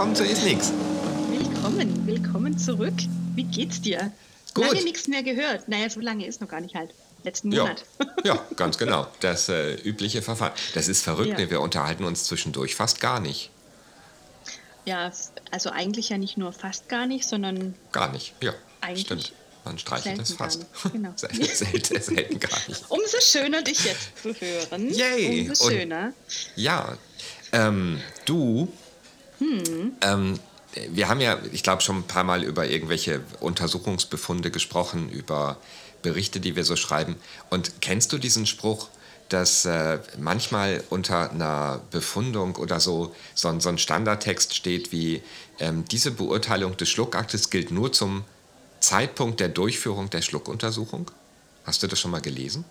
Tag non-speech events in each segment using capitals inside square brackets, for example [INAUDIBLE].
Willkommen zu Ist Nix. Willkommen, willkommen zurück. Wie geht's dir? Gut. Lange nichts mehr gehört. Naja, so lange ist noch gar nicht halt. Letzten Ja, Monat. [LAUGHS] ja, ganz genau. Das äh, übliche Verfahren. Das ist verrückt, Ja. ne? wir unterhalten uns zwischendurch fast gar nicht. Ja, also eigentlich ja nicht nur fast gar nicht, sondern Gar nicht, ja. Eigentlich Stimmt. Man streichelt das selten fast. genau. [LAUGHS] Sel- selten, selten gar nicht. [LAUGHS] umso schöner, dich jetzt zu hören. Yay. Umso Und- schöner. Ja, ähm, du, Hm. ähm, wir haben ja, ich glaube, schon ein paar Mal über irgendwelche Untersuchungsbefunde gesprochen, über Berichte, die wir so schreiben. Und kennst du diesen Spruch, dass äh, manchmal unter einer Befundung oder so so ein, so ein Standardtext steht wie, ähm, diese Beurteilung des Schluckaktes gilt nur zum Zeitpunkt der Durchführung der Schluckuntersuchung? Hast du das schon mal gelesen?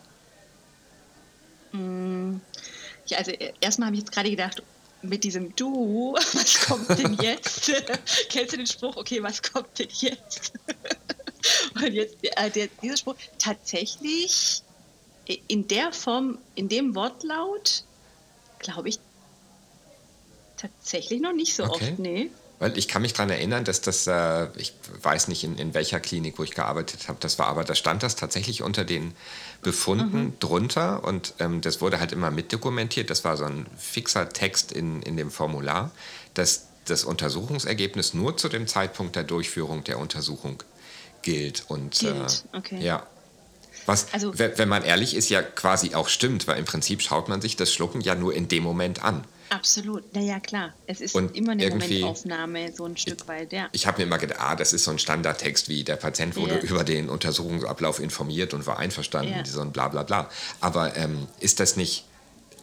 Ja, also äh, erstmal habe ich jetzt gerade gedacht, mit diesem Du, [LAUGHS] was kommt denn jetzt? [LAUGHS] Kennst du den Spruch, okay, was kommt denn jetzt? [LAUGHS] Und jetzt, äh, der, dieser Spruch, tatsächlich in der Form, in dem Wortlaut, glaube ich, tatsächlich noch nicht so Okay. oft, nee. Weil ich kann mich daran erinnern, dass das, äh, ich weiß nicht in, in welcher Klinik, wo ich gearbeitet habe, das war, aber da stand das tatsächlich unter den Befunden drunter und ähm, das wurde halt immer mitdokumentiert. Das war so ein fixer Text in, in dem Formular, dass das Untersuchungsergebnis nur zu dem Zeitpunkt der Durchführung der Untersuchung gilt. Und, Gilt, äh, okay. Ja. Was, Also- wenn man ehrlich ist, ja quasi auch stimmt, weil im Prinzip schaut man sich das Schlucken ja nur in dem Moment an. Absolut, naja, klar. Es ist Und immer eine Momentaufnahme, so ein Stück weit, ja. Ich habe mir immer gedacht, ah, das ist so ein Standardtext, wie der Patient wurde Ja. über den Untersuchungsablauf informiert und war einverstanden, Ja. so ein bla bla bla. Aber ähm, ist das nicht,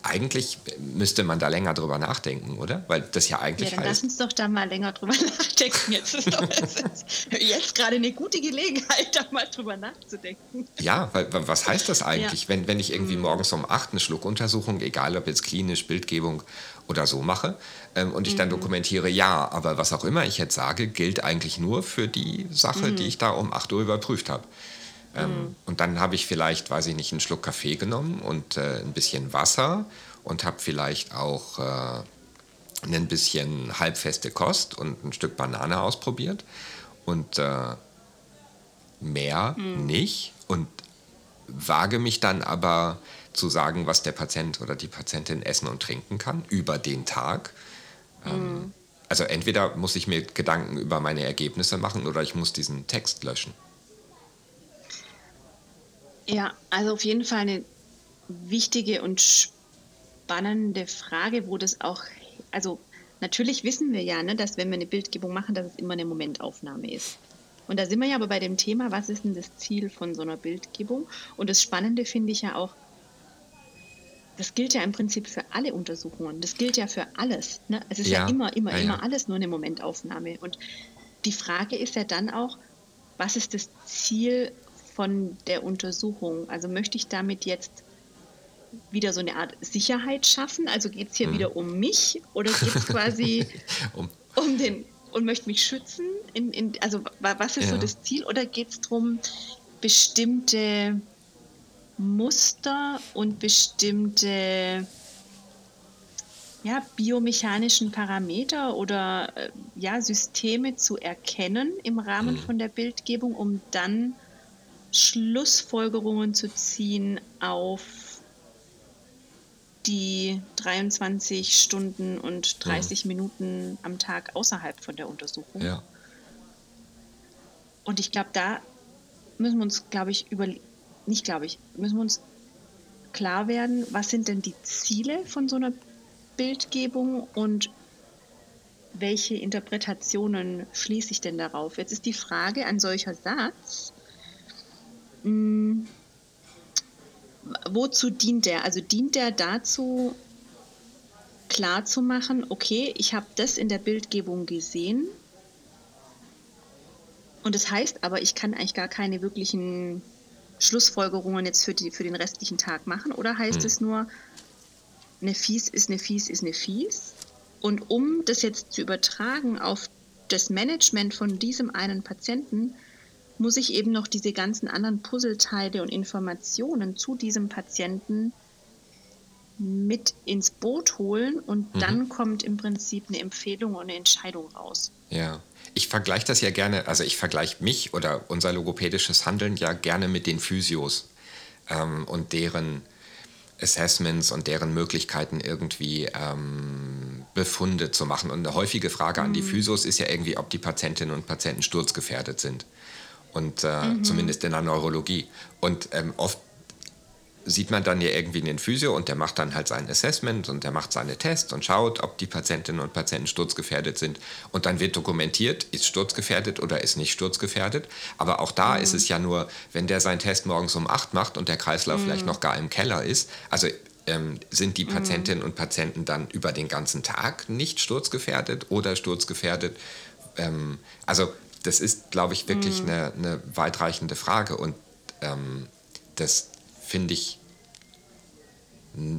eigentlich müsste man da länger drüber nachdenken, oder? Weil das ja Ja, eigentlich dann lass heißt, uns doch da mal länger drüber [LAUGHS] nachdenken. Jetzt ist doch ist jetzt gerade eine gute Gelegenheit, da mal drüber nachzudenken. ja, weil, wa- was heißt das eigentlich, Ja. wenn, wenn ich irgendwie morgens um 8 eine Schluckuntersuchung, egal ob jetzt klinisch, Bildgebung oder so mache, ähm, und ich dann dokumentiere, ja, aber was auch immer ich jetzt sage, gilt eigentlich nur für die Sache, die ich da um 8 Uhr überprüft habe. Ähm, Und dann habe ich vielleicht, weiß ich nicht, einen Schluck Kaffee genommen und äh, ein bisschen Wasser und habe vielleicht auch äh, ein bisschen halbfeste Kost und ein Stück Banane ausprobiert und äh, mehr nicht und wage mich dann aber zu sagen, was der Patient oder die Patientin essen und trinken kann über den Tag. Ähm, also entweder muss ich mir Gedanken über meine Ergebnisse machen oder ich muss diesen Text löschen. Ja, also auf jeden Fall eine wichtige und spannende Frage, wo das auch, also natürlich wissen wir ja, ne, dass wenn wir eine Bildgebung machen, dass es immer eine Momentaufnahme ist. Und da sind wir ja aber bei dem Thema, was ist denn das Ziel von so einer Bildgebung? Und das Spannende finde ich ja auch, das gilt ja im Prinzip für alle Untersuchungen. Das gilt ja für alles. Ne? Es ist ja, Ja, immer, immer, ja, immer ja. alles nur eine Momentaufnahme. Und die Frage ist ja dann auch, was ist das Ziel von der Untersuchung? Also möchte ich damit jetzt wieder so eine Art Sicherheit schaffen? Also geht es hier wieder um mich oder geht es quasi [LAUGHS] Um, um den und möchte mich schützen? In, in, also wa- was ist so Ja. das Ziel? Oder geht es darum, bestimmte Muster und bestimmte ja, biomechanischen Parameter oder äh, ja, Systeme zu erkennen im Rahmen Mhm. von der Bildgebung, um dann Schlussfolgerungen zu ziehen auf die 23 Stunden und 30 Minuten am Tag außerhalb von der Untersuchung. ja. Und ich glaube, da müssen wir uns, glaube ich, über nicht glaube ich, müssen wir uns klar werden, was sind denn die Ziele von so einer Bildgebung und welche Interpretationen schließe ich denn darauf? Jetzt ist die Frage, ein solcher Satz, mh, wozu dient der? Also dient der dazu, klarzumachen, okay, ich habe das in der Bildgebung gesehen, und das heißt aber, ich kann eigentlich gar keine wirklichen Schlussfolgerungen jetzt für, die, für den restlichen Tag machen. Oder heißt Hm. es nur, eine Fies ist eine Fies ist eine Fies? Und um das jetzt zu übertragen auf das Management von diesem einen Patienten, muss ich eben noch diese ganzen anderen Puzzleteile und Informationen zu diesem Patienten mit ins Boot holen und mhm. dann kommt im Prinzip eine Empfehlung und eine Entscheidung raus. Ja. Ich vergleiche das ja gerne, also ich vergleiche mich oder unser logopädisches Handeln ja gerne mit den Physios ähm, und deren Assessments und deren Möglichkeiten irgendwie ähm, Befunde zu machen. Und eine häufige Frage an die mhm. Physios ist ja irgendwie, ob die Patientinnen und Patienten sturzgefährdet sind. Und äh, mhm. zumindest in der Neurologie. Und ähm, oft sieht man dann ja irgendwie einen Physio und der macht dann halt sein Assessment und der macht seine Tests und schaut, ob die Patientinnen und Patienten sturzgefährdet sind. Und dann wird dokumentiert, ist sturzgefährdet oder ist nicht sturzgefährdet. Aber auch da mhm. ist es ja nur, wenn der seinen Test morgens um 8 macht und der Kreislauf mhm. vielleicht noch gar im Keller ist. Also ähm, sind die mhm. Patientinnen und Patienten dann über den ganzen Tag nicht sturzgefährdet oder sturzgefährdet? Ähm, also das ist, glaube ich, wirklich mhm. eine, eine weitreichende Frage und ähm, das finde ich,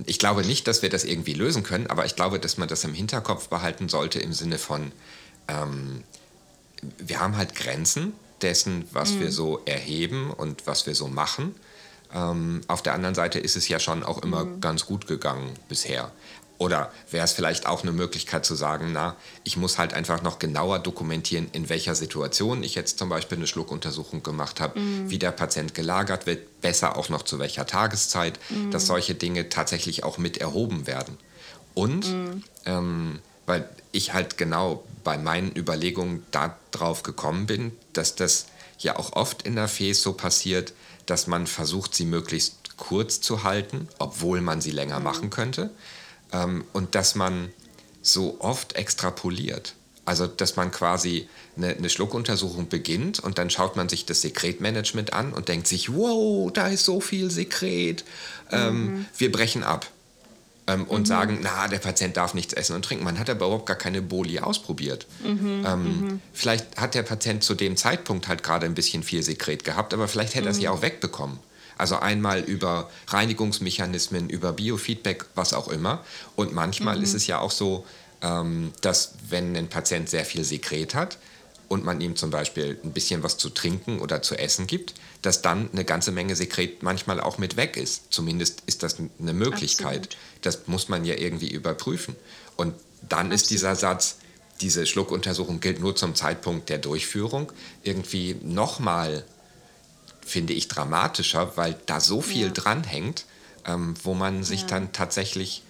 ich glaube nicht, dass wir das irgendwie lösen können, aber ich glaube, dass man das im Hinterkopf behalten sollte im Sinne von, ähm, wir haben halt Grenzen dessen, was mhm. wir so erheben und was wir so machen. Ähm, auf der anderen Seite ist es ja schon auch immer mhm. ganz gut gegangen bisher. Oder wäre es vielleicht auch eine Möglichkeit zu sagen, na, ich muss halt einfach noch genauer dokumentieren, in welcher Situation ich jetzt zum Beispiel eine Schluckuntersuchung gemacht habe, mm. wie der Patient gelagert wird, besser auch noch zu welcher Tageszeit, mm. dass solche Dinge tatsächlich auch mit erhoben werden. Und mm. ähm, weil ich halt genau bei meinen Überlegungen darauf gekommen bin, dass das ja auch oft in der FES so passiert, dass man versucht, sie möglichst kurz zu halten, obwohl man sie länger machen könnte ähm, und dass man so oft extrapoliert. Also, dass man quasi eine, eine, Schluckuntersuchung beginnt und dann schaut man sich das Sekretmanagement an und denkt sich, wow, da ist so viel Sekret, ähm, mhm. wir brechen ab. Ähm, und mhm. sagen, na, der Patient darf nichts essen und trinken. Man hat aber überhaupt gar keine Boli ausprobiert. Mhm. Ähm, mhm. vielleicht hat der Patient zu dem Zeitpunkt halt gerade ein bisschen viel Sekret gehabt, aber vielleicht hätte er sie mhm. auch wegbekommen. Also einmal über Reinigungsmechanismen, über Biofeedback, was auch immer. Und manchmal mhm. ist es ja auch so, ähm, dass wenn ein Patient sehr viel Sekret hat und man ihm zum Beispiel ein bisschen was zu trinken oder zu essen gibt, dass dann eine ganze Menge Sekret manchmal auch mit weg ist. Zumindest ist das eine Möglichkeit. Absolut. Das muss man ja irgendwie überprüfen. Und dann Absolut. ist dieser Satz, diese Schluckuntersuchung gilt nur zum Zeitpunkt der Durchführung, irgendwie nochmal finde ich, dramatischer, weil da so viel ja. dranhängt, ähm, wo man sich ja. dann tatsächlich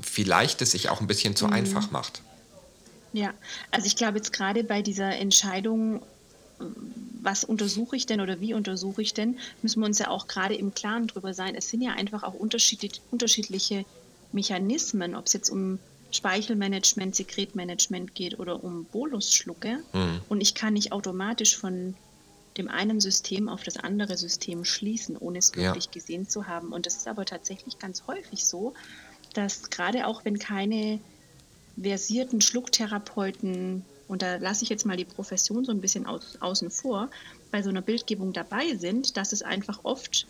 vielleicht es sich auch ein bisschen zu mhm. einfach macht. Ja, also ich glaube jetzt gerade bei dieser Entscheidung, was untersuche ich denn oder wie untersuche ich denn, müssen wir uns ja auch gerade im Klaren drüber sein. Es sind ja einfach auch unterschiedlich, unterschiedliche Mechanismen, ob es jetzt um Speichelmanagement, Sekretmanagement geht oder um Bolusschlucke. Mhm. Und ich kann nicht automatisch von dem einen System auf das andere System schließen, ohne es wirklich ja. gesehen zu haben. Und das ist aber tatsächlich ganz häufig so, dass gerade auch wenn keine versierten Schlucktherapeuten, und da lasse ich jetzt mal die Profession so ein bisschen aus, außen vor, bei so einer Bildgebung dabei sind, dass es einfach oft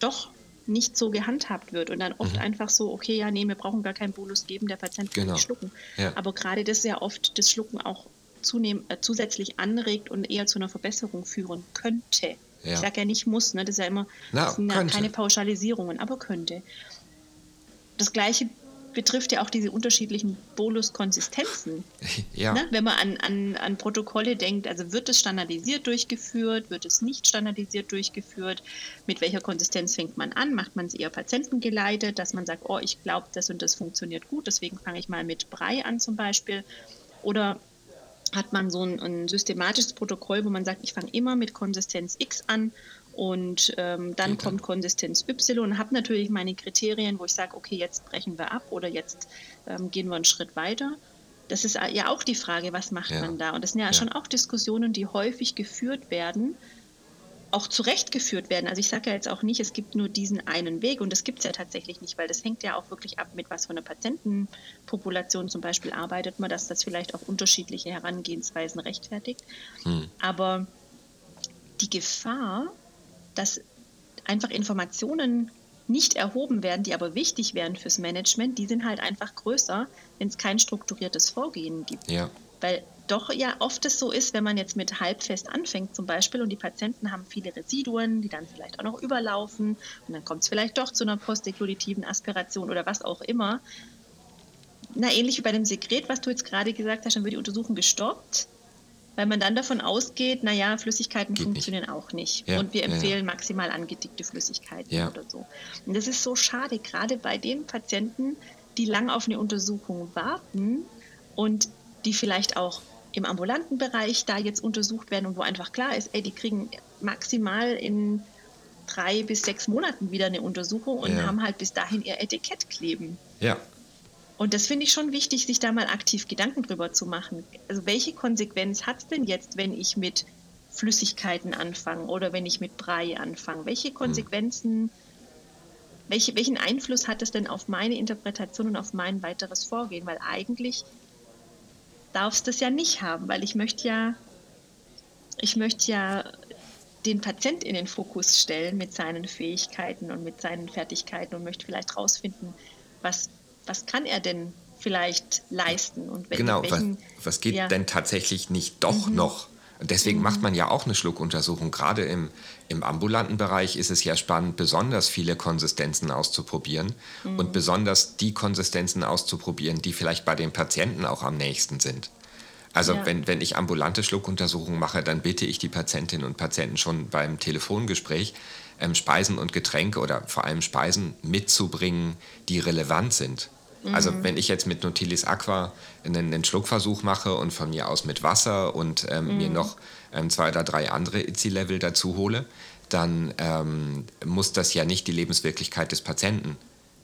doch nicht so gehandhabt wird und dann oft mhm. einfach so, okay, ja, nee, wir brauchen gar keinen Bolus geben, der Patient kann genau. nicht schlucken. Ja. Aber gerade das ja oft das Schlucken auch zunehm, äh, zusätzlich anregt und eher zu einer Verbesserung führen könnte. Ja. Ich sage ja nicht muss, ne? das ist ja immer Na, sind ja keine Pauschalisierungen, aber könnte. Das gleiche betrifft ja auch diese unterschiedlichen Bolus-Konsistenzen. [LAUGHS] Ja. Ne? Wenn man an, an, an Protokolle denkt, also wird es standardisiert durchgeführt, wird es nicht standardisiert durchgeführt, mit welcher Konsistenz fängt man an, macht man es eher patientengeleitet, dass man sagt, oh, ich glaube, das und das funktioniert gut, deswegen fange ich mal mit Brei an zum Beispiel. Oder hat man so ein, ein systematisches Protokoll, wo man sagt, ich fange immer mit Konsistenz X an und ähm, dann okay. kommt Konsistenz Y und habe natürlich meine Kriterien, wo ich sage, okay, jetzt brechen wir ab oder jetzt ähm, gehen wir einen Schritt weiter. Das ist ja auch die Frage, was macht ja. man da? Und das sind ja, ja, schon auch Diskussionen, die häufig geführt werden, auch zurechtgeführt werden. Also ich sage ja jetzt auch nicht, es gibt nur diesen einen Weg und das gibt es ja tatsächlich nicht, weil das hängt ja auch wirklich ab, mit was für einer Patientenpopulation zum Beispiel arbeitet man, dass das vielleicht auch unterschiedliche Herangehensweisen rechtfertigt. Hm. Aber die Gefahr, dass einfach Informationen nicht erhoben werden, die aber wichtig wären fürs Management, die sind halt einfach größer, wenn es kein strukturiertes Vorgehen gibt. Ja. Weil doch ja oft es so ist, wenn man jetzt mit halbfest anfängt zum Beispiel und die Patienten haben viele Residuen, die dann vielleicht auch noch überlaufen und dann kommt es vielleicht doch zu einer postegluditiven Aspiration oder was auch immer. Na, ähnlich wie bei dem Sekret, was du jetzt gerade gesagt hast, dann wird die Untersuchung gestoppt, weil man dann davon ausgeht, naja, Flüssigkeiten Geht funktionieren nicht. auch nicht. Ja, und wir empfehlen ja. maximal angedickte Flüssigkeiten oder so. Und das ist so schade, gerade bei den Patienten, die lang auf eine Untersuchung warten und die vielleicht auch im ambulanten Bereich da jetzt untersucht werden und wo einfach klar ist, ey, die kriegen maximal in drei bis sechs Monaten wieder eine Untersuchung und ja. haben halt bis dahin ihr Etikett kleben. Ja. Und das finde ich schon wichtig, sich da mal aktiv Gedanken drüber zu machen. Also welche Konsequenz hat es denn jetzt, wenn ich mit Flüssigkeiten anfange oder wenn ich mit Brei anfange? Welche Konsequenzen, hm. welche, welchen Einfluss hat es denn auf meine Interpretation und auf mein weiteres Vorgehen? Weil eigentlich darfst das ja nicht haben, weil ich möchte ja, ich möchte ja den Patient in den Fokus stellen mit seinen Fähigkeiten und mit seinen Fertigkeiten und möchte vielleicht herausfinden, was, was kann er denn vielleicht leisten und genau, welchen, was, was geht ja. denn tatsächlich nicht doch mhm. noch und deswegen mhm. macht man ja auch eine Schluckuntersuchung. Gerade im, im ambulanten Bereich ist es ja spannend, besonders viele Konsistenzen auszuprobieren mhm. und besonders die Konsistenzen auszuprobieren, die vielleicht bei den Patienten auch am nächsten sind. Also ja. wenn, wenn ich ambulante Schluckuntersuchungen mache, dann bitte ich die Patientinnen und Patienten schon beim Telefongespräch, ähm, Speisen und Getränke oder vor allem Speisen mitzubringen, die relevant sind. Also mhm. wenn ich jetzt mit Nautilis Aqua einen, einen, Schluckversuch mache und von mir aus mit Wasser und ähm, mhm. mir noch ähm, zwei oder drei andere ITSI-Level dazu hole, dann ähm, muss das ja nicht die Lebenswirklichkeit des Patienten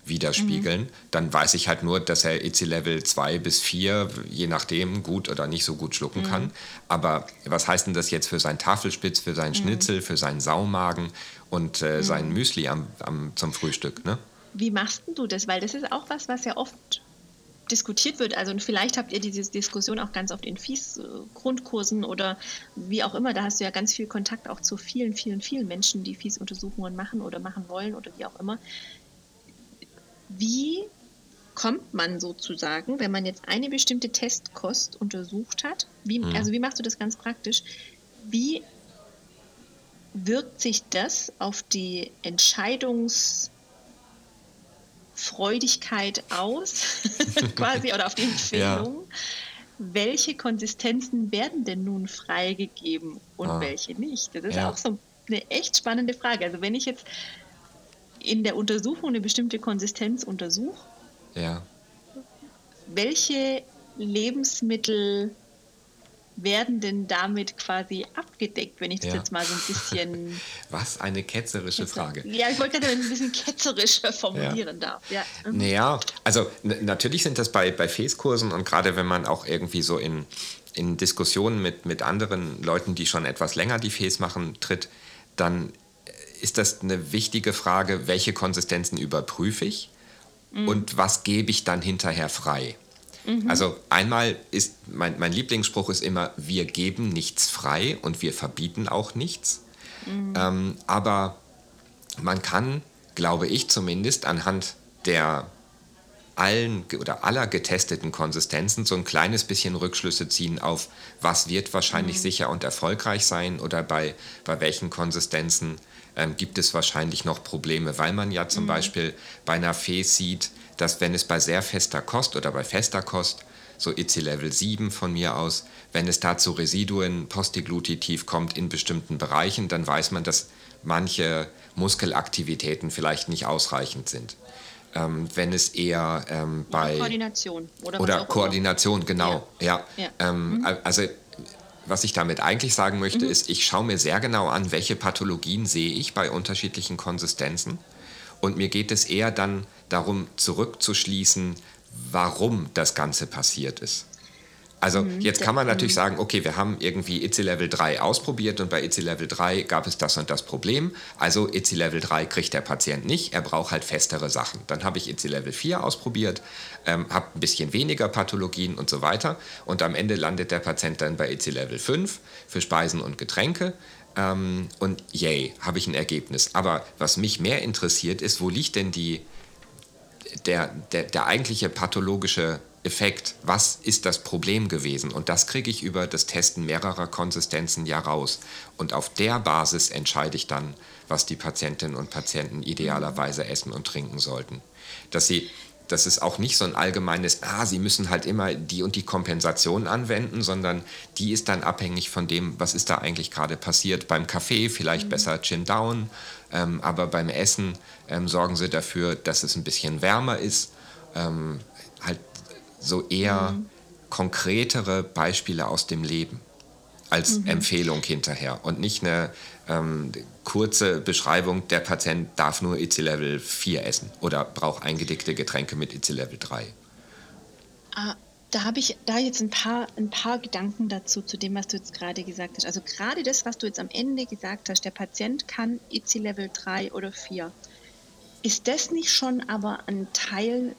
widerspiegeln. Mhm. Dann weiß ich halt nur, dass er IC-Level 2 bis 4, je nachdem, gut oder nicht so gut schlucken mhm. kann. Aber was heißt denn das jetzt für seinen Tafelspitz, für seinen mhm. Schnitzel, für seinen Saumagen und äh, sein mhm. Müsli am, am, zum Frühstück? Ne? Wie machst du das? Weil das ist auch was, was ja oft diskutiert wird. Also und vielleicht habt ihr diese Diskussion auch ganz oft in Fies-Grundkursen oder wie auch immer. Da hast du ja ganz viel Kontakt auch zu vielen, vielen, vielen Menschen, die Fies-Untersuchungen machen oder machen wollen oder wie auch immer. Wie kommt man sozusagen, wenn man jetzt eine bestimmte Testkost untersucht hat? Wie, mhm. Also wie machst du das ganz praktisch? Wie wirkt sich das auf die Entscheidungs Freudigkeit aus, [LAUGHS] quasi, oder auf die Empfehlung. Ja. Welche Konsistenzen werden denn nun freigegeben und ah. welche nicht? Das ist ja. auch so eine echt spannende Frage. Also wenn ich jetzt in der Untersuchung eine bestimmte Konsistenz untersuche, ja. welche Lebensmittel werden denn damit quasi abgedeckt, wenn ich das ja. jetzt mal so ein bisschen. [LAUGHS] Was eine ketzerische Ketzer. Frage. Ja, ich wollte gerade ein bisschen ketzerischer [LAUGHS] formulieren ja. darf. Ja. Mhm. Naja, also natürlich sind das bei, bei FES-Kursen und gerade wenn man auch irgendwie so in, in Diskussionen mit, mit anderen Leuten, die schon etwas länger die FES machen, tritt, dann ist das eine wichtige Frage, welche Konsistenzen überprüfe ich mhm. und was gebe ich dann hinterher frei. Mhm. Also einmal ist mein, mein Lieblingsspruch ist immer, wir geben nichts frei und wir verbieten auch nichts. Mhm. Ähm, aber man kann, glaube ich zumindest, anhand der allen oder aller getesteten Konsistenzen so ein kleines bisschen Rückschlüsse ziehen auf, was wird wahrscheinlich mhm. sicher und erfolgreich sein oder bei, bei welchen Konsistenzen ähm, gibt es wahrscheinlich noch Probleme, weil man ja zum mhm. Beispiel bei einer Fee sieht, dass wenn es bei sehr fester Kost oder bei fester Kost, so IC Level 7 von mir aus, wenn es da zu Residuen postiglutitiv kommt in bestimmten Bereichen, dann weiß man, dass manche Muskelaktivitäten vielleicht nicht ausreichend sind. Ähm, wenn es eher ähm, bei. Oder Koordination. Oder, oder Koordination, immer. genau. Ja. ja. ja. Ähm, mhm. Also, was ich damit eigentlich sagen möchte, mhm. ist, ich schaue mir sehr genau an, welche Pathologien sehe ich bei unterschiedlichen Konsistenzen. Und mir geht es eher dann darum, zurückzuschließen, warum das Ganze passiert ist. Also mhm, jetzt kann man natürlich sagen, okay, wir haben irgendwie ITSI Level 3 ausprobiert und bei ITSI Level 3 gab es das und das Problem. Also ITSI Level 3 kriegt der Patient nicht, er braucht halt festere Sachen. Dann habe ich ITSI Level 4 ausprobiert, ähm, habe ein bisschen weniger Pathologien und so weiter. Und am Ende landet der Patient dann bei ITSI Level 5 für Speisen und Getränke. Ähm, und yay, habe ich ein Ergebnis. Aber was mich mehr interessiert, ist, wo liegt denn die, der, der, der eigentliche pathologische Effekt? Was ist das Problem gewesen? Und das kriege ich über das Testen mehrerer Konsistenzen ja raus. Und auf der Basis entscheide ich dann, was die Patientinnen und Patienten idealerweise essen und trinken sollten. Dass sie das ist auch nicht so ein allgemeines, ah, Sie müssen halt immer die und die Kompensation anwenden, sondern die ist dann abhängig von dem, was ist da eigentlich gerade passiert. Beim Kaffee vielleicht mhm. besser Chin Down, ähm, aber beim Essen ähm, sorgen Sie dafür, dass es ein bisschen wärmer ist. Ähm, halt so eher mhm. konkretere Beispiele aus dem Leben als mhm. Empfehlung hinterher und nicht eine ähm, kurze Beschreibung, der Patient darf nur IC-Level 4 essen oder braucht eingedickte Getränke mit IC-Level 3. Ah, da habe ich da jetzt ein paar, ein paar Gedanken dazu, zu dem, was du jetzt gerade gesagt hast. Also gerade das, was du jetzt am Ende gesagt hast, der Patient kann IC-Level 3 oder 4. Ist das nicht schon aber ein Teil,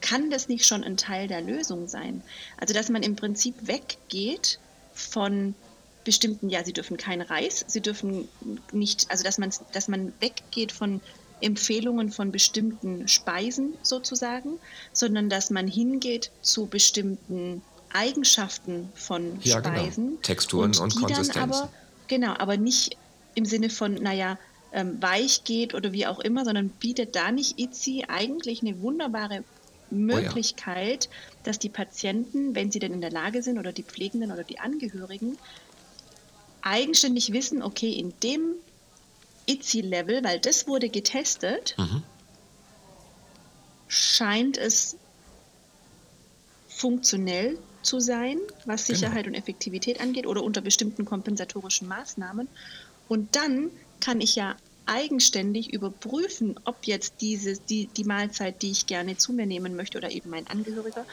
kann das nicht schon ein Teil der Lösung sein? Also dass man im Prinzip weggeht von bestimmten, ja, sie dürfen keinen Reis, sie dürfen nicht, also dass man, dass man weggeht von Empfehlungen von bestimmten Speisen sozusagen, sondern dass man hingeht zu bestimmten Eigenschaften von ja, genau. Speisen. Genau. Texturen und, und Konsistenzen. Aber, genau, aber nicht im Sinne von, naja, ähm, weich geht oder wie auch immer, sondern bietet da nicht ITSI eigentlich eine wunderbare Möglichkeit, oh ja. dass die Patienten, wenn sie denn in der Lage sind oder die Pflegenden oder die Angehörigen, eigenständig wissen, okay, in dem ITSI-Level, weil das wurde getestet, mhm. scheint es funktionell zu sein, was genau. Sicherheit genau. und Effektivität angeht oder unter bestimmten kompensatorischen Maßnahmen. Und dann kann ich ja eigenständig überprüfen, ob jetzt diese, die, die Mahlzeit, die ich gerne zu mir nehmen möchte oder eben mein Angehöriger,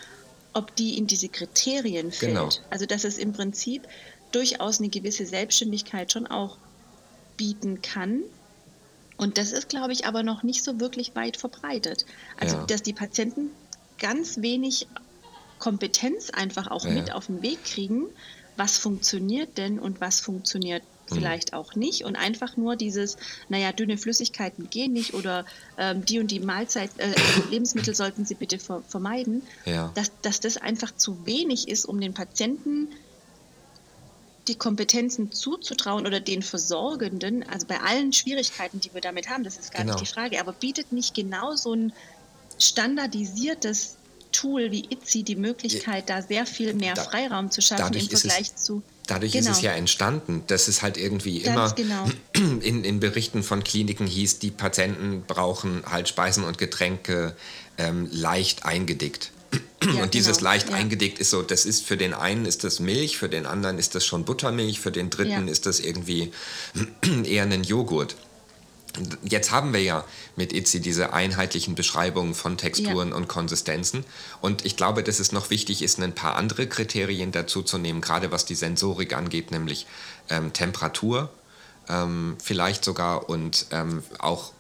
ob die in diese Kriterien fällt. Genau. Also dass es im Prinzip durchaus eine gewisse Selbstständigkeit schon auch bieten kann. Und das ist, glaube ich, aber noch nicht so wirklich weit verbreitet. Also, ja. dass die Patienten ganz wenig Kompetenz einfach auch ja. mit auf den Weg kriegen, was funktioniert denn und was funktioniert mhm. vielleicht auch nicht und einfach nur dieses, naja, dünne Flüssigkeiten gehen nicht oder ähm, die und die Mahlzeit, äh, [COUGHS] Lebensmittel sollten Sie bitte ver vermeiden, ja. dass, dass das einfach zu wenig ist, um den Patienten die Kompetenzen zuzutrauen oder den Versorgenden, also bei allen Schwierigkeiten, die wir damit haben, das ist gar genau. nicht die Frage, aber bietet nicht genau so ein standardisiertes Tool wie ITSI die Möglichkeit, da sehr viel mehr da, Freiraum zu schaffen im Vergleich es, zu. Dadurch genau. ist es genau. ja entstanden, dass es halt irgendwie Ganz immer genau. [CLEARS THROAT] in, in Berichten von Kliniken hieß, die Patienten brauchen halt Speisen und Getränke ähm, leicht eingedickt. Ja, und dieses genau. leicht ja. eingedickt ist so, das ist für den einen ist das Milch, für den anderen ist das schon Buttermilch, für den dritten ja. ist das irgendwie [CLEARS THROAT] eher ein Joghurt. Jetzt haben wir ja mit ITSI diese einheitlichen Beschreibungen von Texturen und Konsistenzen. Und ich glaube, dass es noch wichtig ist, ein paar andere Kriterien dazu zu nehmen, gerade was die Sensorik angeht, nämlich ähm, Temperatur, ähm, vielleicht sogar und ähm, auch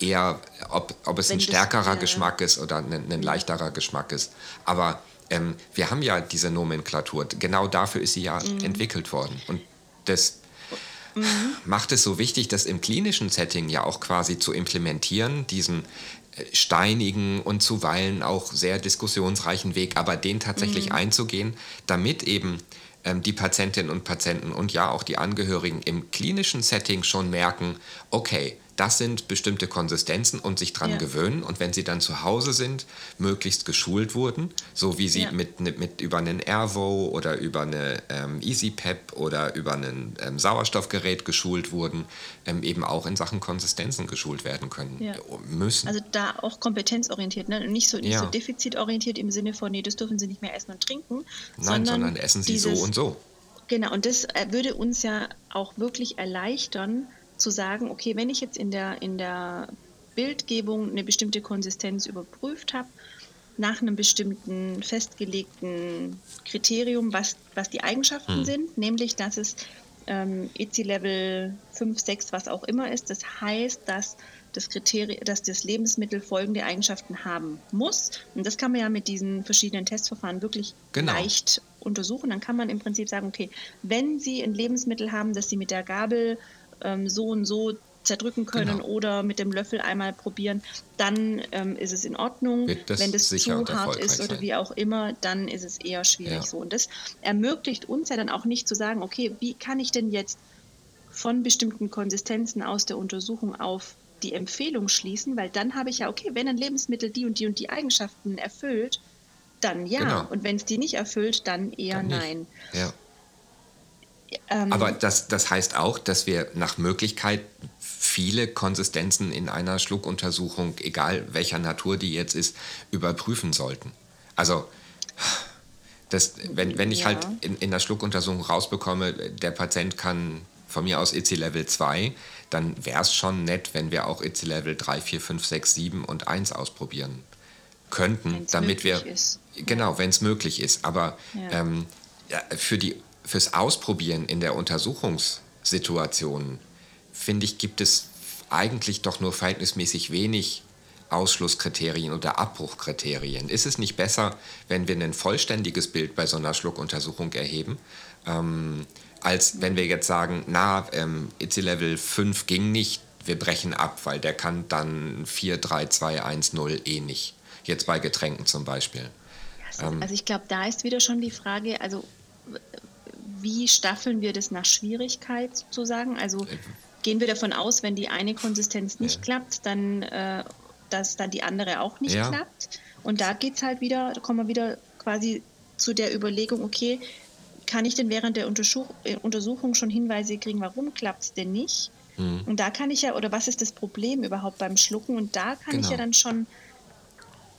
eher, ob, ob es Wenn ein stärkerer das, Geschmack ist oder ein, ein leichterer Geschmack ist. Aber ähm, wir haben ja diese Nomenklatur. Genau dafür ist sie ja mhm. entwickelt worden. Und das mhm. macht es so wichtig, das im klinischen Setting ja auch quasi zu implementieren, diesen äh, steinigen und zuweilen auch sehr diskussionsreichen Weg, aber den tatsächlich mhm. einzugehen, damit eben ähm, die Patientinnen und Patienten und ja auch die Angehörigen im klinischen Setting schon merken, okay, das sind bestimmte Konsistenzen und sich dran ja. gewöhnen. Und wenn sie dann zu Hause sind, möglichst geschult wurden, so wie sie ja. mit, mit über einen Airvo oder über eine ähm, EasyPep oder über ein ähm, Sauerstoffgerät geschult wurden, ähm, eben auch in Sachen Konsistenzen geschult werden können ja. müssen. Also da auch kompetenzorientiert, ne? nicht, so, nicht so defizitorientiert im Sinne von, nee, das dürfen sie nicht mehr essen und trinken. Nein, sondern, sondern essen sie so und so. Genau, und das äh, würde uns ja auch wirklich erleichtern, zu sagen, okay, wenn ich jetzt in der, in der Bildgebung eine bestimmte Konsistenz überprüft habe, nach einem bestimmten festgelegten Kriterium, was, was die Eigenschaften hm. sind, nämlich dass es ähm, EC-Level 5, 6, was auch immer ist. Das heißt, dass das, dass das Lebensmittel folgende Eigenschaften haben muss. Und das kann man ja mit diesen verschiedenen Testverfahren wirklich genau. leicht untersuchen. Dann kann man im Prinzip sagen, okay, wenn Sie ein Lebensmittel haben, das Sie mit der Gabel ähm, so und so zerdrücken können genau. oder mit dem Löffel einmal probieren, dann ähm, ist es in Ordnung. Wenn das zu hart ist oder wie auch immer, dann ist es eher schwierig ja. so. Und das ermöglicht uns ja dann auch nicht zu sagen, okay, wie kann ich denn jetzt von bestimmten Konsistenzen aus der Untersuchung auf die Empfehlung schließen, weil dann habe ich ja, okay, wenn ein Lebensmittel die und die und die Eigenschaften erfüllt, dann ja. Genau. Und wenn es die nicht erfüllt, dann eher dann nein. Ja. Ähm, Aber das, das heißt auch, dass wir nach Möglichkeit viele Konsistenzen in einer Schluckuntersuchung, egal welcher Natur die jetzt ist, überprüfen sollten. Also das, wenn, wenn ich ja. halt in, in der Schluckuntersuchung rausbekomme, der Patient kann von mir aus EC Level 2, dann wäre es schon nett, wenn wir auch EC Level 3, 4, 5, 6, 7 und 1 ausprobieren könnten, wenn's damit wir. Ist. Genau, wenn es möglich ist. Aber ja. Ähm, ja, für die, fürs Ausprobieren in der Untersuchungssituation, finde ich, gibt es eigentlich doch nur verhältnismäßig wenig Ausschlusskriterien oder Abbruchkriterien. Ist es nicht besser, wenn wir ein vollständiges Bild bei so einer Schluckuntersuchung erheben, ähm, als wenn wir jetzt sagen, na, ähm, EC-Level 5 ging nicht, wir brechen ab, weil der kann dann 4, 3, 2, 1, 0 eh nicht. Jetzt bei Getränken zum Beispiel. Ähm, also ich glaube, da ist wieder schon die Frage, also wie staffeln wir das nach Schwierigkeit sozusagen? Also äh, gehen wir davon aus, wenn die eine Konsistenz nicht ja. klappt, dann äh, dass dann die andere auch nicht ja. klappt. Und da geht es halt wieder, da kommen wir wieder quasi zu der Überlegung, okay, kann ich denn während der Untersuch äh, Untersuchung schon Hinweise kriegen, warum klappt es denn nicht? Mhm. Und da kann ich ja, oder was ist das Problem überhaupt beim Schlucken? Und da kann genau. ich ja genau. dann schon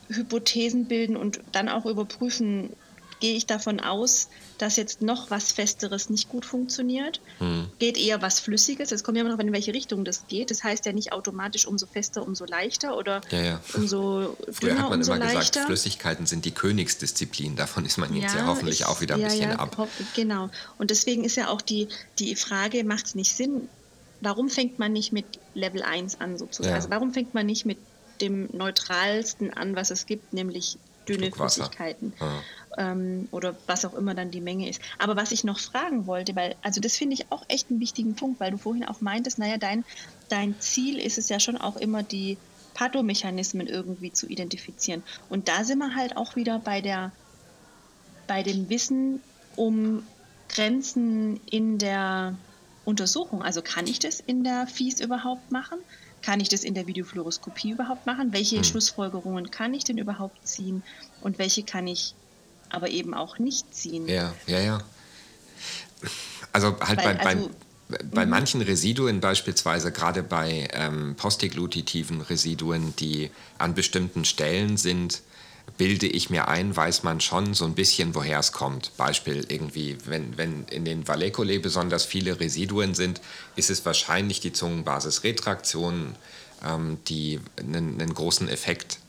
Hypothesen bilden und dann auch überprüfen, gehe ich davon aus, dass jetzt noch was Festeres nicht gut funktioniert. Hm. Geht eher was Flüssiges. Es kommt ja immer noch, in welche Richtung das geht. Das heißt ja nicht automatisch umso fester, umso leichter oder ja, ja. umso dünner, Früher hat man immer leichter. gesagt, Flüssigkeiten sind die Königsdisziplin. Davon ist man jetzt ja, ja hoffentlich ich, auch wieder ein bisschen ab. Genau. Und deswegen ist ja auch die, die Frage, macht es nicht Sinn, warum fängt man nicht mit Level 1 an sozusagen? Also warum fängt man nicht mit dem neutralsten an, was es gibt, nämlich dünne Flüssigkeiten. Ja ähm, oder was auch immer dann die Menge ist. Aber was ich noch fragen wollte, weil, also das finde ich auch echt einen wichtigen Punkt, weil du vorhin auch meintest, naja, dein, dein Ziel ist es ja schon auch immer, die Pathomechanismen irgendwie zu identifizieren. Und da sind wir halt auch wieder bei der, bei dem Wissen um Grenzen in der Untersuchung. Also kann ich das in der FIES überhaupt machen? Kann ich das in der Videofluoroskopie überhaupt machen? Welche hm. Schlussfolgerungen kann ich denn überhaupt ziehen und welche kann ich aber eben auch nicht ziehen. Ja, ja, ja. Also halt Weil, bei, also, bei, bei mhm. manchen Residuen beispielsweise, gerade bei ähm, posteglutitiven Residuen, die an bestimmten Stellen sind, bilde ich mir ein, weiß man schon so ein bisschen, woher es kommt. Beispiel irgendwie, wenn, wenn in den Valleculae besonders viele Residuen sind, ist es wahrscheinlich die Zungenbasisretraktion, ähm, die einen, einen großen Effekt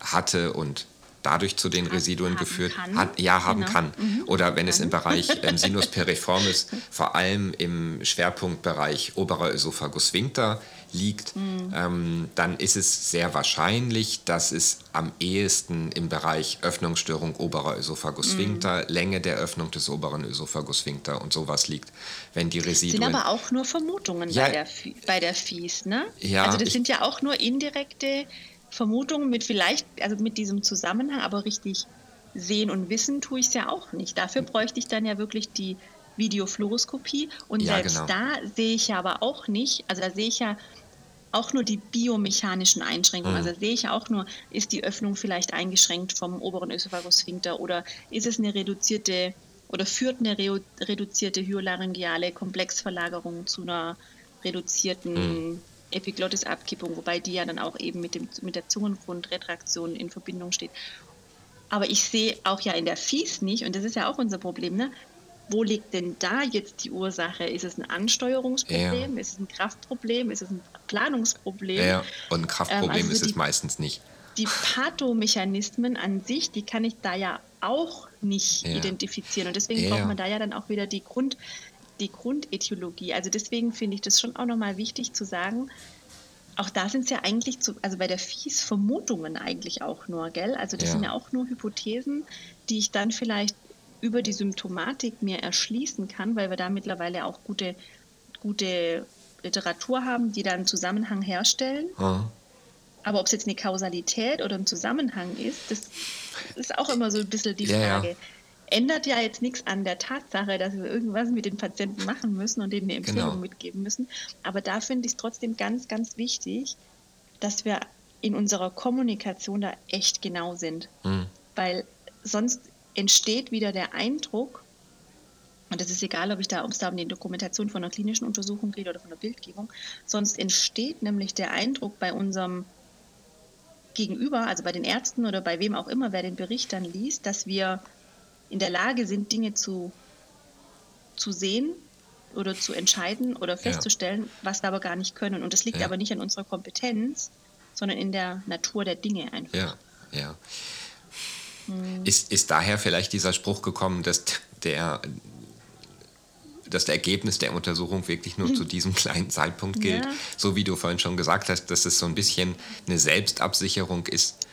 hatte und dadurch zu den Residuen geführt hat, ja, haben genau. kann. Mhm. Oder wenn es im [LAUGHS] Bereich ähm, Sinus periformis, vor allem im Schwerpunktbereich oberer Ösophagus sphincter liegt, mhm. ähm, dann ist es sehr wahrscheinlich, dass es am ehesten im Bereich Öffnungsstörung oberer Ösophagus sphincter, mhm. Länge der Öffnung des oberen Ösophagus sphincter und sowas liegt. Wenn die Residuen. Sind aber auch nur Vermutungen ja, bei, der, bei der Fies, ne? Ja, also das ich, sind ja auch nur indirekte Vermutungen mit vielleicht, also mit diesem Zusammenhang, aber richtig sehen und wissen tue ich es ja auch nicht. Dafür bräuchte ich dann ja wirklich die Videofluoroskopie und ja, selbst genau. da sehe ich ja aber auch nicht, also da sehe ich ja auch nur die biomechanischen Einschränkungen. Mhm. Also sehe ich auch nur, ist die Öffnung vielleicht eingeschränkt vom oberen Ösophagussphinkter oder ist es eine reduzierte oder führt eine reduzierte hyolaryngeale Komplexverlagerung zu einer reduzierten mhm. Epiglottisabkippung, wobei die ja dann auch eben mit, dem, mit der Zungengrundretraktion in Verbindung steht. Aber ich sehe auch ja in der Fies nicht, und das ist ja auch unser Problem, ne? wo liegt denn da jetzt die Ursache? Ist es ein Ansteuerungsproblem? Ja. Ist es ein Kraftproblem? Ist es ein Planungsproblem? Ja, und ein Kraftproblem ähm, also ist die, es meistens nicht. Die Pathomechanismen an sich, die kann ich da ja auch nicht ja. identifizieren. Und deswegen braucht man da ja dann auch wieder die Grund, die Grundethiologie. Also deswegen finde ich das schon auch nochmal wichtig zu sagen, auch da sind es ja eigentlich, zu, also bei der Fies Vermutungen eigentlich auch nur, gell? Also das ja. sind ja auch nur Hypothesen, die ich dann vielleicht über die Symptomatik mir erschließen kann, weil wir da mittlerweile auch gute, gute Literatur haben, die dann einen Zusammenhang herstellen. Hm. Aber ob es jetzt eine Kausalität oder ein Zusammenhang ist, das ist auch immer so ein bisschen die Ja, Frage. ja. Ändert ja jetzt nichts an der Tatsache, dass wir irgendwas mit den Patienten machen müssen und denen eine Empfehlung Genau. mitgeben müssen. Aber da finde ich es trotzdem ganz, ganz wichtig, dass wir in unserer Kommunikation da echt genau sind. Hm. Weil sonst entsteht wieder der Eindruck, und das ist egal, ob ich da, ob es da um die Dokumentation von einer klinischen Untersuchung geht oder von einer Bildgebung, sonst entsteht nämlich der Eindruck bei unserem Gegenüber, also bei den Ärzten oder bei wem auch immer, wer den Bericht dann liest, dass wir in der Lage sind, Dinge zu, zu sehen oder zu entscheiden oder festzustellen, was wir aber gar nicht können. Und das liegt Ja. aber nicht an unserer Kompetenz, sondern in der Natur der Dinge einfach. Ja, ja. Hm. Ist, ist daher vielleicht dieser Spruch gekommen, dass der, das Ergebnis der Untersuchung wirklich nur [LAUGHS] zu diesem kleinen Zeitpunkt gilt? Ja. So wie du vorhin schon gesagt hast, dass es so ein bisschen eine Selbstabsicherung ist,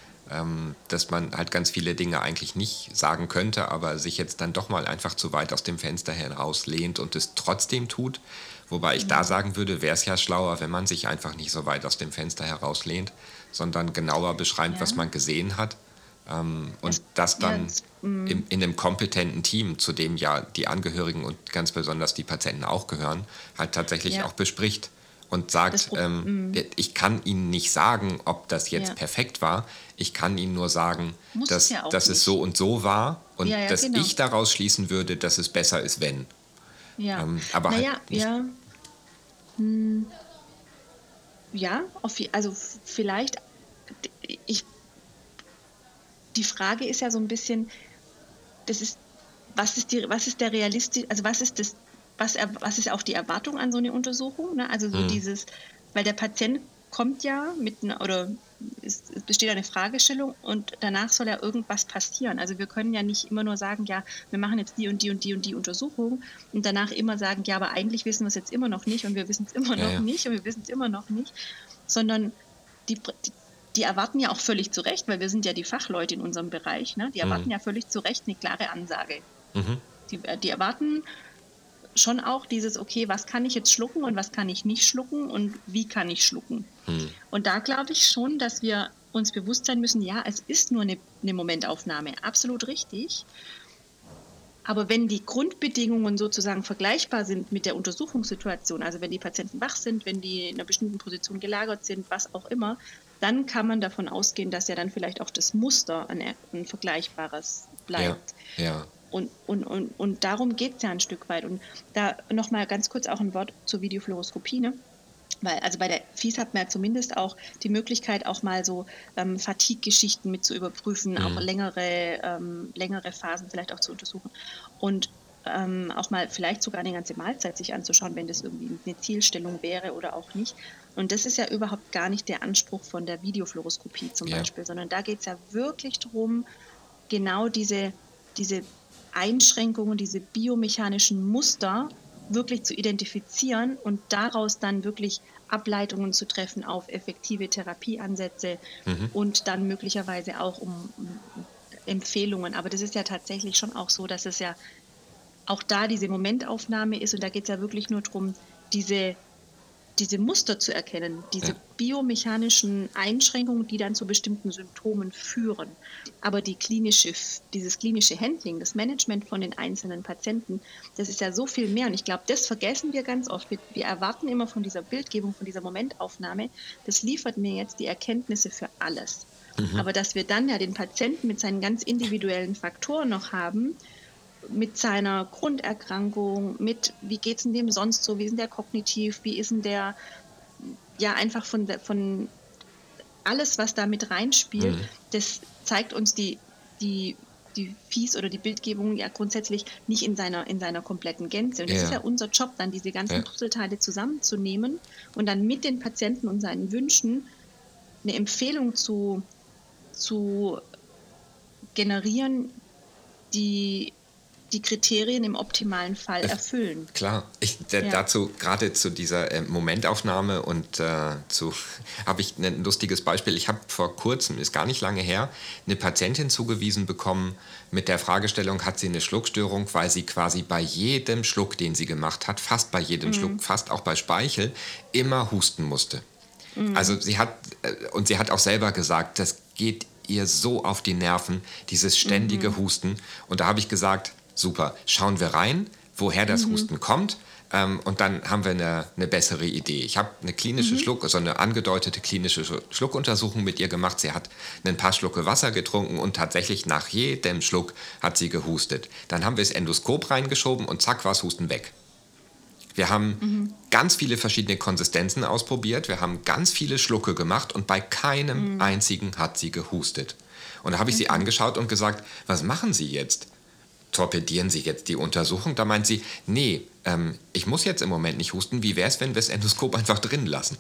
dass man halt ganz viele Dinge eigentlich nicht sagen könnte, aber sich jetzt dann doch mal einfach zu weit aus dem Fenster heraus lehnt und es trotzdem tut. Wobei ich da sagen würde, wäre es ja schlauer, wenn man sich einfach nicht so weit aus dem Fenster herauslehnt, sondern genauer beschreibt, Ja. was man gesehen hat. Ähm, und Es- das ja, dann es- im, in einem kompetenten Team, zu dem ja die Angehörigen und ganz besonders die Patienten auch gehören, halt tatsächlich Ja. auch bespricht und sagt, ähm, ich kann Ihnen nicht sagen, ob das jetzt Ja. perfekt war. Ich kann Ihnen nur sagen, Muss dass, es ja dass es so und so war und Ja, dass genau. ich daraus schließen würde, dass es besser ist, wenn. Ja, Ähm, aber halt naja, nicht- ja. Hm. Ja, auf, also vielleicht, ich, die Frage ist ja so ein bisschen, das ist, was ist, die, was ist der realistisch, also was ist das, was, er- was ist auch die Erwartung an so eine Untersuchung? Ne? Also so Mhm. dieses, weil der Patient kommt ja mit einer, oder es, es besteht eine Fragestellung und danach soll ja irgendwas passieren. Also wir können ja nicht immer nur sagen, ja, wir machen jetzt die und die und die und die Untersuchung und danach immer sagen, ja, aber eigentlich wissen wir es jetzt immer noch nicht und wir wissen es immer noch ja. nicht und wir wissen es immer noch nicht, sondern die, die, die erwarten ja auch völlig zu Recht, weil wir sind ja die Fachleute in unserem Bereich, ne? die erwarten Mhm. ja völlig zu Recht eine klare Ansage. Mhm. Die, äh, die erwarten schon auch dieses, okay, was kann ich jetzt schlucken und was kann ich nicht schlucken und wie kann ich schlucken. Hm. Und da glaube ich schon, dass wir uns bewusst sein müssen, ja, es ist nur eine, eine Momentaufnahme, absolut richtig. Aber wenn die Grundbedingungen sozusagen vergleichbar sind mit der Untersuchungssituation, also wenn die Patienten wach sind, wenn die in einer bestimmten Position gelagert sind, was auch immer, dann kann man davon ausgehen, dass ja dann vielleicht auch das Muster ein, ein vergleichbares Ja, bleibt. ja. Und, und, und, und darum geht es ja ein Stück weit. Und da nochmal ganz kurz auch ein Wort zur Videofluoroskopie. Ne? Weil, also bei der FIS hat man ja zumindest auch die Möglichkeit, auch mal so ähm, Fatigue-Geschichten mit zu überprüfen, Mhm. auch längere, ähm, längere Phasen vielleicht auch zu untersuchen. Und ähm, auch mal vielleicht sogar eine ganze Mahlzeit sich anzuschauen, wenn das irgendwie eine Zielstellung wäre oder auch nicht. Und das ist ja überhaupt gar nicht der Anspruch von der Videofluoroskopie zum Ja. Beispiel, sondern da geht es ja wirklich darum, genau diese, diese Einschränkungen, diese biomechanischen Muster wirklich zu identifizieren und daraus dann wirklich Ableitungen zu treffen auf effektive Therapieansätze Mhm. und dann möglicherweise auch um um Empfehlungen. Aber das ist ja tatsächlich schon auch so, dass es ja auch da diese Momentaufnahme ist und da geht es ja wirklich nur darum, diese, diese Muster zu erkennen, diese Ja. biomechanischen Einschränkungen, die dann zu bestimmten Symptomen führen. Aber die klinische, dieses klinische Handling, das Management von den einzelnen Patienten, das ist ja so viel mehr. Und ich glaube, das vergessen wir ganz oft. Wir, wir erwarten immer von dieser Bildgebung, von dieser Momentaufnahme, das liefert mir jetzt die Erkenntnisse für alles. Aber dass wir dann ja den Patienten mit seinen ganz individuellen Faktoren noch haben, mit seiner Grunderkrankung, mit wie geht es dem sonst so, wie ist denn der kognitiv, wie ist denn der, ja einfach von, von alles, was da mit reinspielt, Mhm. das zeigt uns die, die, die Fies oder die Bildgebung ja grundsätzlich nicht in seiner, in seiner kompletten Gänze. Und das Ja. ist ja unser Job, dann diese ganzen Ja. Puzzleteile zusammenzunehmen und dann mit den Patienten und seinen Wünschen eine Empfehlung zu, zu generieren, die die Kriterien im optimalen Fall erfüllen. Klar, ich, ja. dazu gerade zu dieser äh, Momentaufnahme und äh, zu [LAUGHS] habe ich ein lustiges Beispiel. Ich habe vor kurzem, ist gar nicht lange her, eine Patientin zugewiesen bekommen mit der Fragestellung, hat sie eine Schluckstörung, weil sie quasi bei jedem Schluck, den sie gemacht hat, fast bei jedem mhm. Schluck, fast auch bei Speichel, immer husten musste. Mhm. Also sie hat äh, und sie hat auch selber gesagt, das geht ihr so auf die Nerven, dieses ständige mhm. Husten. Und da habe ich gesagt, super, schauen wir rein, woher das mhm. Husten kommt. Ähm, und dann haben wir eine, eine bessere Idee. Ich habe eine klinische mhm. Schluck, also eine angedeutete klinische Schluckuntersuchung mit ihr gemacht. Sie hat ein paar Schlucke Wasser getrunken und tatsächlich nach jedem Schluck hat sie gehustet. Dann haben wir das Endoskop reingeschoben und zack war das Husten weg. Wir haben mhm. ganz viele verschiedene Konsistenzen ausprobiert. Wir haben ganz viele Schlucke gemacht und bei keinem mhm. einzigen hat sie gehustet. Und da habe ich sie angeschaut und gesagt, was machen Sie jetzt? Torpedieren Sie jetzt die Untersuchung? Da meint sie, nee, ähm, ich muss jetzt im Moment nicht husten. Wie wäre es, wenn wir das Endoskop einfach drin lassen?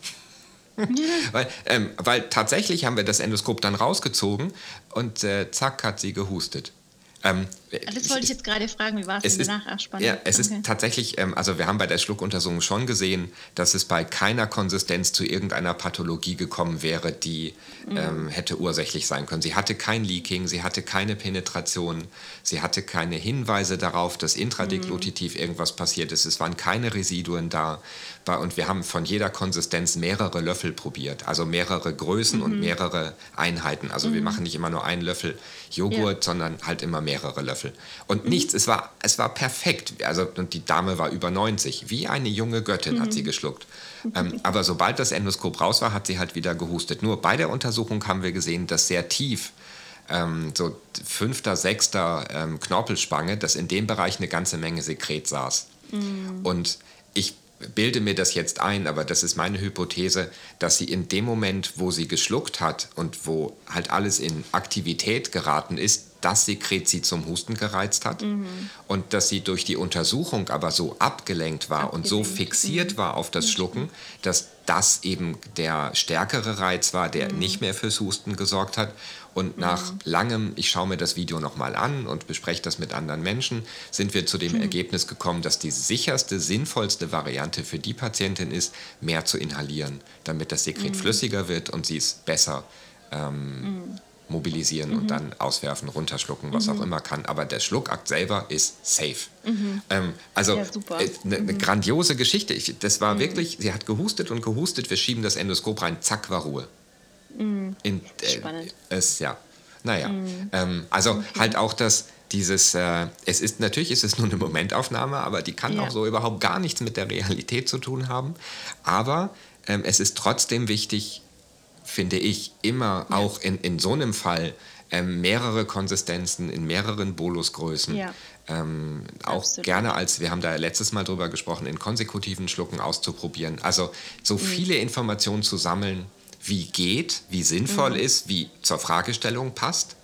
[LAUGHS] weil, ähm, weil tatsächlich haben wir das Endoskop dann rausgezogen und äh, zack hat sie gehustet. Ähm, das wollte ich jetzt gerade fragen, wie war es denn danach? Ach, spannend. Ja, es okay. ist tatsächlich, ähm, also wir haben bei der Schluckuntersuchung schon gesehen, dass es bei keiner Konsistenz zu irgendeiner Pathologie gekommen wäre, die mhm. ähm, hätte ursächlich sein können. Sie hatte kein Leaking, sie hatte keine Penetration, sie hatte keine Hinweise darauf, dass intradeglutitiv mhm. irgendwas passiert ist. Es waren keine Residuen da. Und wir haben von jeder Konsistenz mehrere Löffel probiert, also mehrere Größen mhm. und mehrere Einheiten. Also wir mhm. machen nicht immer nur einen Löffel Joghurt, ja. sondern halt immer mehrere Löffel. Und mhm. nichts, es war, es war perfekt. Also, und die Dame war über 90. Wie eine junge Göttin hat sie geschluckt. Ähm, aber sobald das Endoskop raus war, hat sie halt wieder gehustet. Nur bei der Untersuchung haben wir gesehen, dass sehr tief ähm, so fünfter, sechster ähm, Knorpelspange, dass in dem Bereich eine ganze Menge Sekret saß. Mhm. Und ich bilde mir das jetzt ein, aber das ist meine Hypothese, dass sie in dem Moment, wo sie geschluckt hat und wo halt alles in Aktivität geraten ist, das Sekret sie zum Husten gereizt hat mhm. und dass sie durch die Untersuchung aber so abgelenkt war abgelenkt. und so fixiert mhm. war auf das Schlucken, dass das eben der stärkere Reiz war, der mhm. nicht mehr fürs Husten gesorgt hat. Und nach mhm. langem, ich schaue mir das Video nochmal an und bespreche das mit anderen Menschen, sind wir zu dem mhm. Ergebnis gekommen, dass die sicherste, sinnvollste Variante für die Patientin ist, mehr zu inhalieren, damit das Sekret mhm. flüssiger wird und sie es besser ähm, mobilisieren mhm. und dann auswerfen, runterschlucken, was mhm. auch immer kann. Aber der Schluckakt selber ist safe. Mhm. Ähm, also eine ja, äh, ne, ne grandiose Geschichte. Ich, das war mhm. wirklich, sie hat gehustet und gehustet, wir schieben das Endoskop rein, zack, war Ruhe. Mhm. In, äh, Spannend. Es, ja, naja. Mhm. Ähm, also okay. halt auch das, dieses, äh, es ist natürlich ist es nur eine Momentaufnahme, aber die kann ja. auch so überhaupt gar nichts mit der Realität zu tun haben. Aber ähm, es ist trotzdem wichtig, finde ich, immer ja. auch in, in so einem Fall ähm, mehrere Konsistenzen in mehreren Bolusgrößen. Ja. Ähm, auch Absolut. gerne als, wir haben da letztes Mal drüber gesprochen, in konsekutiven Schlucken auszuprobieren. Also so mhm. viele Informationen zu sammeln, wie geht, wie sinnvoll mhm. ist, wie zur Fragestellung passt,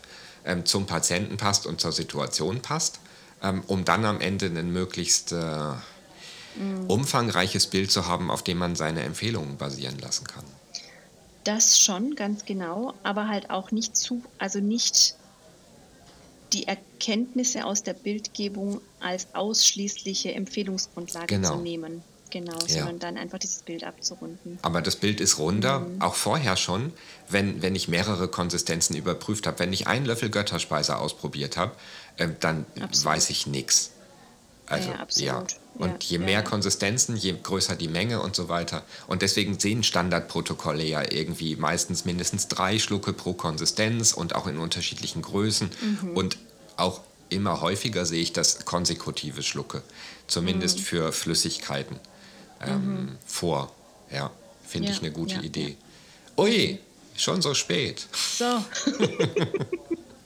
ähm, zum Patienten passt und zur Situation passt, ähm, um dann am Ende ein möglichst äh, mhm. umfangreiches Bild zu haben, auf dem man seine Empfehlungen basieren lassen kann. Das schon, ganz genau, aber halt auch nicht zu, also nicht die Erkenntnisse aus der Bildgebung als ausschließliche Empfehlungsgrundlage genau. zu nehmen. Genau, ja. sondern dann einfach dieses Bild abzurunden. Aber das Bild ist runder, mhm. auch vorher schon, wenn, wenn ich mehrere Konsistenzen überprüft habe. Wenn ich einen Löffel Götterspeise ausprobiert habe, äh, dann absolut. weiß ich nichts. Also, ja, ja. Und je mehr Konsistenzen, je größer die Menge und so weiter. Und deswegen sehen Standardprotokolle ja irgendwie meistens mindestens drei Schlucke pro Konsistenz und auch in unterschiedlichen Größen. Mhm. Und auch immer häufiger sehe ich das konsekutive Schlucke, zumindest mhm. für Flüssigkeiten ähm, mhm. vor. Ja, finde ja, ich eine gute ja, Idee. Ui, schon so spät. So. [LAUGHS]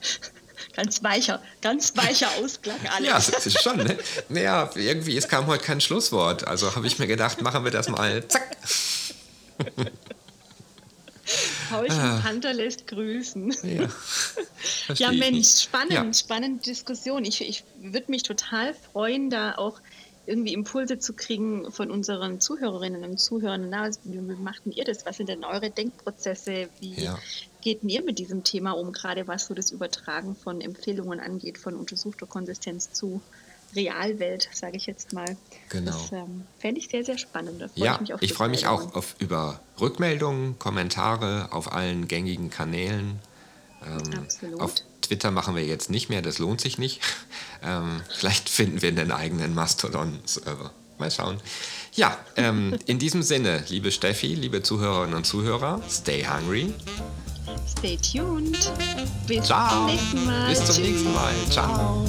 [LAUGHS] Ganz weicher, ganz weicher Ausklang alles. Ja, das ist schon, ne? Naja, irgendwie, es kam heute kein Schlusswort. Also habe ich mir gedacht, machen wir das mal. Zack. Pauschen ah. Panther lässt grüßen. Ja, [LAUGHS] ja Mensch, spannend, ja. spannende Diskussion. Ich, ich würde mich total freuen, da auch irgendwie Impulse zu kriegen von unseren Zuhörerinnen und Zuhörern. Na, wie, macht ihr das? Was sind denn eure Denkprozesse? Wie ja. geht ihr mit diesem Thema um, gerade was so das Übertragen von Empfehlungen angeht, von untersuchter Konsistenz zu Realwelt, sage ich jetzt mal. Genau. Das ähm, fände ich sehr, sehr spannend. Ja, ich ich freue mich auch auf, über Rückmeldungen, Kommentare auf allen gängigen Kanälen. Absolut. Auf Twitter machen wir jetzt nicht mehr, das lohnt sich nicht. [LAUGHS] Ähm, vielleicht finden wir einen eigenen Mastodon-Server. Mal schauen. Ja, ähm, in diesem Sinne, liebe Steffi, liebe Zuhörerinnen und Zuhörer, stay hungry. Stay tuned. Bis Ciao. zum nächsten Mal. Bis zum Tschüss. nächsten Mal. Ciao.